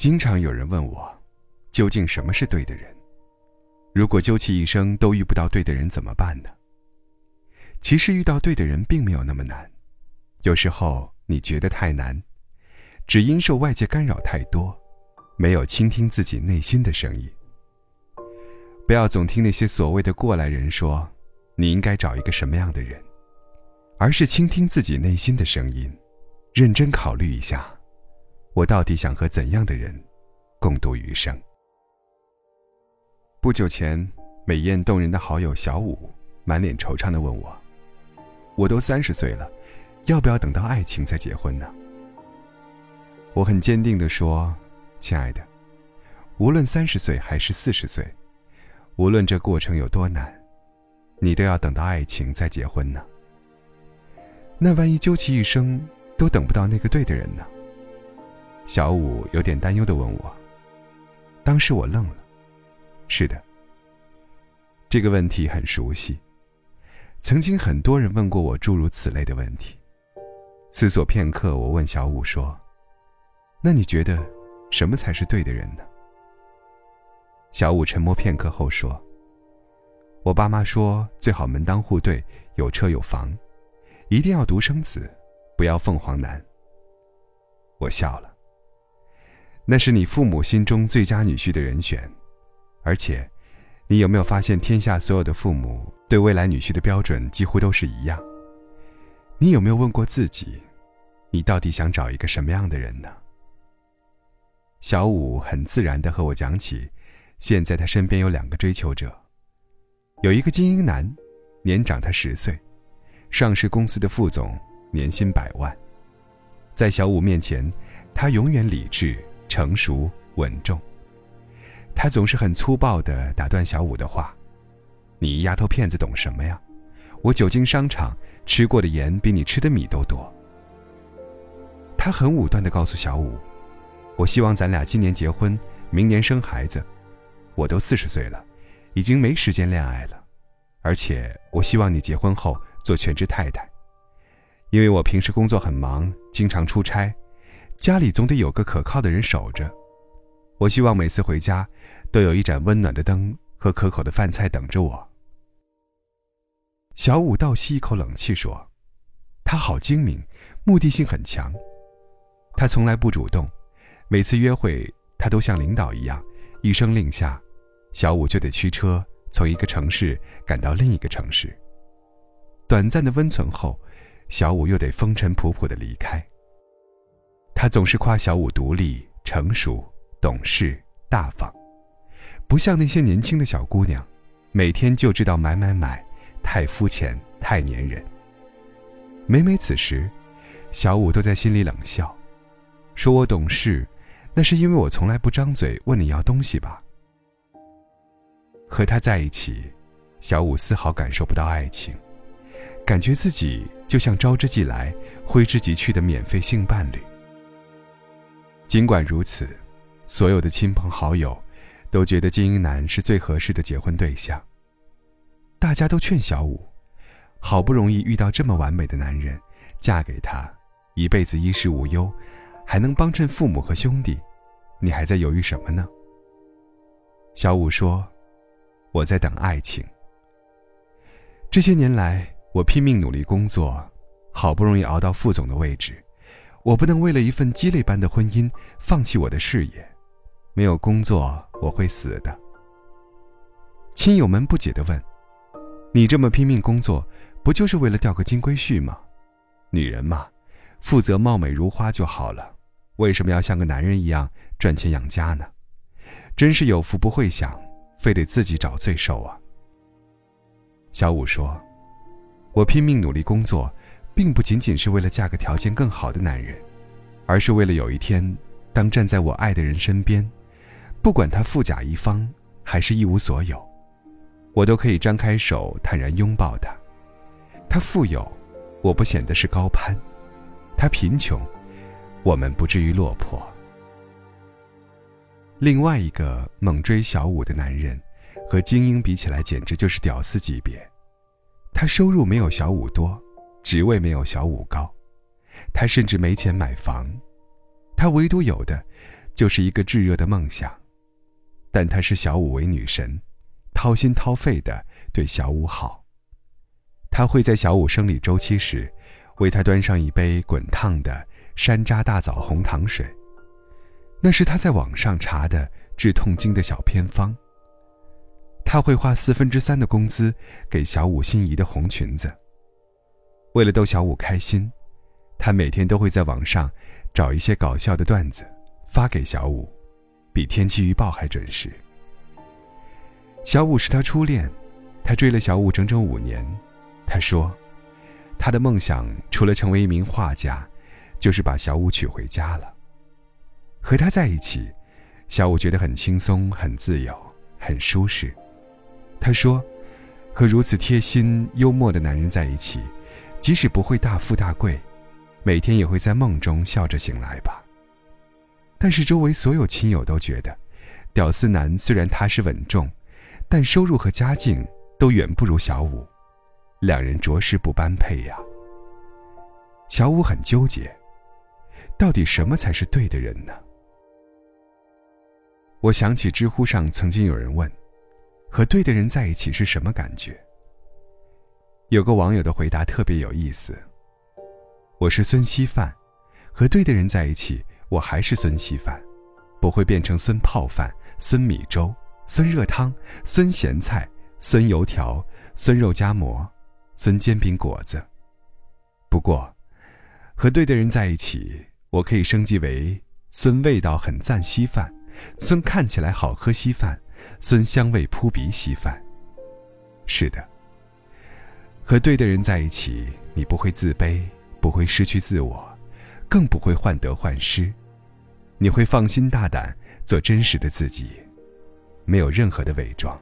经常有人问我，究竟什么是对的人？如果究其一生都遇不到对的人怎么办呢？其实遇到对的人并没有那么难，有时候你觉得太难，只因受外界干扰太多，没有倾听自己内心的声音。不要总听那些所谓的过来人说，你应该找一个什么样的人，而是倾听自己内心的声音，认真考虑一下，我到底想和怎样的人共度余生。不久前，美艳动人的好友小五满脸惆怅地问我：“我都三十岁了，要不要等到爱情再结婚呢？”我很坚定地说：“亲爱的，无论三十岁还是四十岁，无论这过程有多难，你都要等到爱情再结婚呢。那万一究其一生都等不到那个对的人呢？”小五有点担忧地问我。当时我愣了。是的，这个问题很熟悉，曾经很多人问过我诸如此类的问题。思索片刻，我问小五说：“那你觉得，什么才是对的人呢？”小五沉默片刻后说：“我爸妈说最好门当户对，有车有房，一定要独生子，不要凤凰男。”我笑了。那是你父母心中最佳女婿的人选。而且，你有没有发现，天下所有的父母对未来女婿的标准几乎都是一样？你有没有问过自己，你到底想找一个什么样的人呢？小五很自然地和我讲起，现在他身边有两个追求者，有一个精英男，年长他十岁，上市公司的副总，年薪百万。在小五面前，他永远理智、成熟、稳重。他总是很粗暴地打断小五的话：“你丫头片子懂什么呀？我久经商场，吃过的盐比你吃的米都多。”他很武断地告诉小五：“我希望咱俩今年结婚，明年生孩子。我都四十岁了，已经没时间恋爱了。而且我希望你结婚后做全职太太，因为我平时工作很忙，经常出差，家里总得有个可靠的人守着。”我希望每次回家，都有一盏温暖的灯和可口的饭菜等着我。小五倒吸一口冷气说：“他好精明，目的性很强。他从来不主动，每次约会他都像领导一样，一声令下，小五就得驱车从一个城市赶到另一个城市。短暂的温存后，小五又得风尘仆仆的离开。他总是夸小五独立成熟。”懂事大方，不像那些年轻的小姑娘，每天就知道买买买，太肤浅，太粘人。每每此时，小五都在心里冷笑，说我懂事，那是因为我从来不张嘴问你要东西吧。和他在一起，小五丝毫感受不到爱情，感觉自己就像招之即来，挥之即去的免费性伴侣。尽管如此。所有的亲朋好友都觉得精英男是最合适的结婚对象。大家都劝小五，好不容易遇到这么完美的男人，嫁给他，一辈子衣食无忧，还能帮衬父母和兄弟，你还在犹豫什么呢？小五说：“我在等爱情。这些年来，我拼命努力工作，好不容易熬到副总的位置，我不能为了一份鸡肋般的婚姻放弃我的事业。”没有工作，我会死的。亲友们不解地问：“你这么拼命工作，不就是为了钓个金龟婿吗？女人嘛，负责貌美如花就好了，为什么要像个男人一样赚钱养家呢？真是有福不会享，非得自己找罪受啊！”小五说：“我拼命努力工作，并不仅仅是为了嫁个条件更好的男人，而是为了有一天，当站在我爱的人身边。”不管他富甲一方还是一无所有，我都可以张开手坦然拥抱他。他富有，我不显得是高攀；他贫穷，我们不至于落魄。另外一个猛追小五的男人，和精英比起来，简直就是屌丝级别。他收入没有小五多，职位没有小五高，他甚至没钱买房，他唯独有的。就是一个炙热的梦想，但他视小五为女神，掏心掏肺的对小五好。他会在小五生理周期时，为他端上一杯滚烫的山楂大枣红糖水，那是他在网上查的治痛经的小偏方。他会花四分之三的工资给小五心仪的红裙子。为了逗小五开心，他每天都会在网上找一些搞笑的段子发给小五，比天气预报还准时。小五是他初恋，他追了小五整整五年。他说，他的梦想除了成为一名画家，就是把小五娶回家了。和他在一起，小五觉得很轻松、很自由、很舒适。他说：“和如此贴心、幽默的男人在一起，即使不会大富大贵，每天也会在梦中笑着醒来吧。”但是周围所有亲友都觉得，屌丝男虽然踏实稳重，但收入和家境都远不如小五，两人着实不般配呀。小五很纠结，到底什么才是对的人呢？我想起知乎上曾经有人问。和对的人在一起是什么感觉？有个网友的回答特别有意思。我是孙稀饭，和对的人在一起，我还是孙稀饭，不会变成孙泡饭、孙米粥、孙热汤、孙咸菜、孙油条、孙肉夹馍、孙煎饼果子。不过，和对的人在一起，我可以升级为孙味道很赞稀饭，孙看起来好喝稀饭。孙香味扑鼻稀饭。是的，和对的人在一起，你不会自卑，不会失去自我，更不会患得患失，你会放心大胆做真实的自己，没有任何的伪装，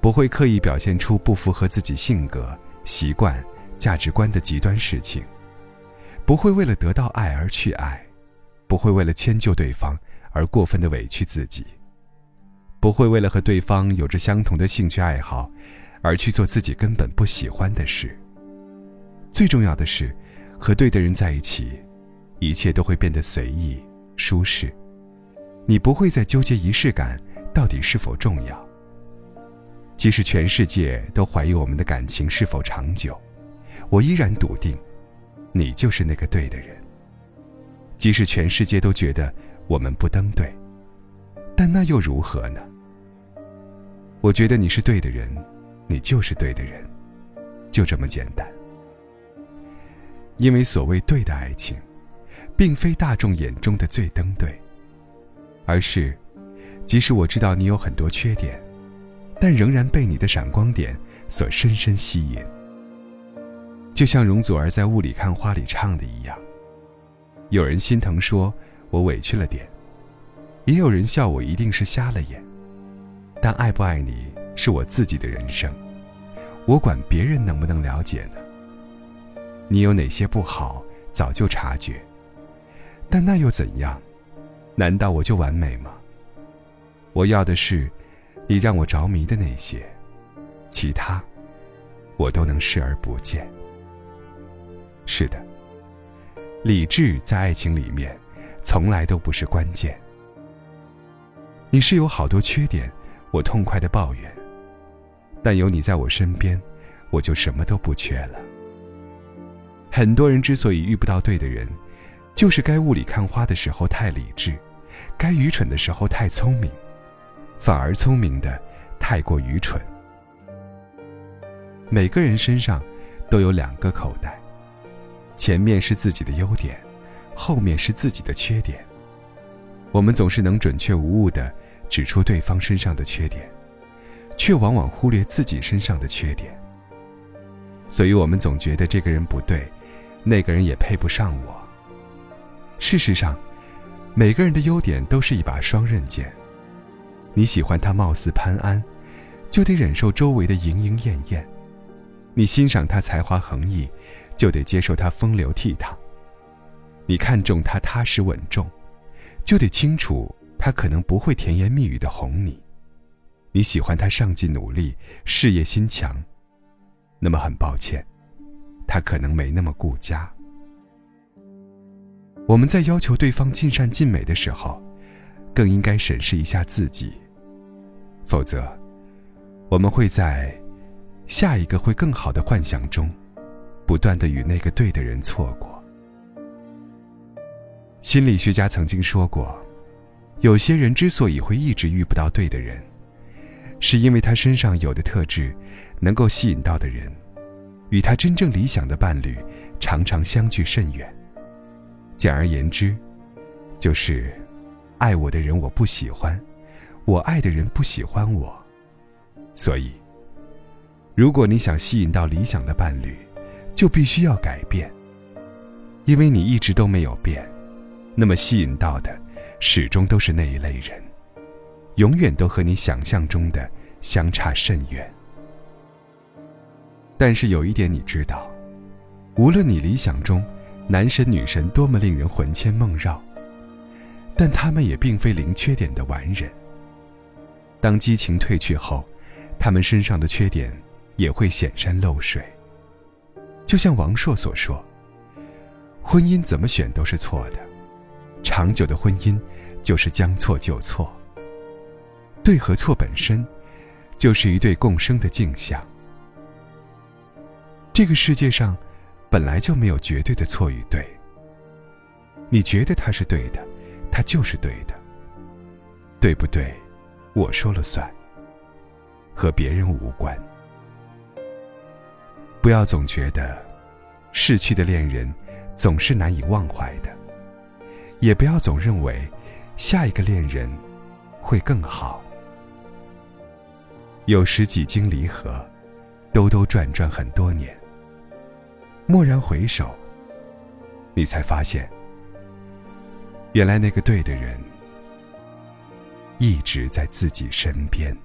不会刻意表现出不符合自己性格、习惯、价值观的极端事情，不会为了得到爱而去爱，不会为了迁就对方而过分的委屈自己。不会为了和对方有着相同的兴趣爱好，而去做自己根本不喜欢的事。最重要的是，和对的人在一起，一切都会变得随意、舒适。你不会再纠结仪式感到底是否重要。即使全世界都怀疑我们的感情是否长久，我依然笃定，你就是那个对的人。即使全世界都觉得我们不登对，但那又如何呢？我觉得你是对的人，你就是对的人，就这么简单。因为所谓对的爱情，并非大众眼中的最登对，而是，即使我知道你有很多缺点，但仍然被你的闪光点所深深吸引。就像容祖儿在《雾里看花》里唱的一样，有人心疼说我委屈了点，也有人笑我一定是瞎了眼。但爱不爱你是我自己的人生，我管别人能不能了解呢？你有哪些不好，早就察觉。但那又怎样？难道我就完美吗？我要的是你让我着迷的那些，其他我都能视而不见。是的，理智在爱情里面从来都不是关键。你是有好多缺点。我痛快的抱怨，但有你在我身边，我就什么都不缺了。很多人之所以遇不到对的人，就是该雾里看花的时候太理智，该愚蠢的时候太聪明，反而聪明的太过愚蠢。每个人身上都有两个口袋，前面是自己的优点，后面是自己的缺点。我们总是能准确无误的。指出对方身上的缺点，却往往忽略自己身上的缺点。所以，我们总觉得这个人不对，那个人也配不上我。事实上，每个人的优点都是一把双刃剑。你喜欢他貌似潘安，就得忍受周围的莺莺燕燕；你欣赏他才华横溢，就得接受他风流倜傥；你看重他踏实稳重，就得清楚。他可能不会甜言蜜语的哄你，你喜欢他上进努力、事业心强，那么很抱歉，他可能没那么顾家。我们在要求对方尽善尽美的时候，更应该审视一下自己。否则，我们会在下一个会更好的幻想中，不断的与那个对的人错过。心理学家曾经说过，有些人之所以会一直遇不到对的人，是因为他身上有的特质，能够吸引到的人，与他真正理想的伴侣常常相距甚远。简而言之，就是爱我的人我不喜欢，我爱的人不喜欢我。所以，如果你想吸引到理想的伴侣，就必须要改变，因为你一直都没有变。那么吸引到的，始终都是那一类人，永远都和你想象中的相差甚远。但是有一点你知道，无论你理想中男神女神多么令人魂牵梦绕，但他们也并非零缺点的完人。当激情褪去后，他们身上的缺点也会显山露水。就像王朔所说：“婚姻怎么选都是错的。”长久的婚姻，就是将错就错。对和错本身，就是一对共生的镜像。这个世界上，本来就没有绝对的错与对。你觉得他是对的，他就是对的。对不对？我说了算。和别人无关。不要总觉得，逝去的恋人，总是难以忘怀的。也不要总认为下一个恋人会更好。有时几经离合，兜兜转转很多年，蓦然回首，你才发现，原来那个对的人一直在自己身边。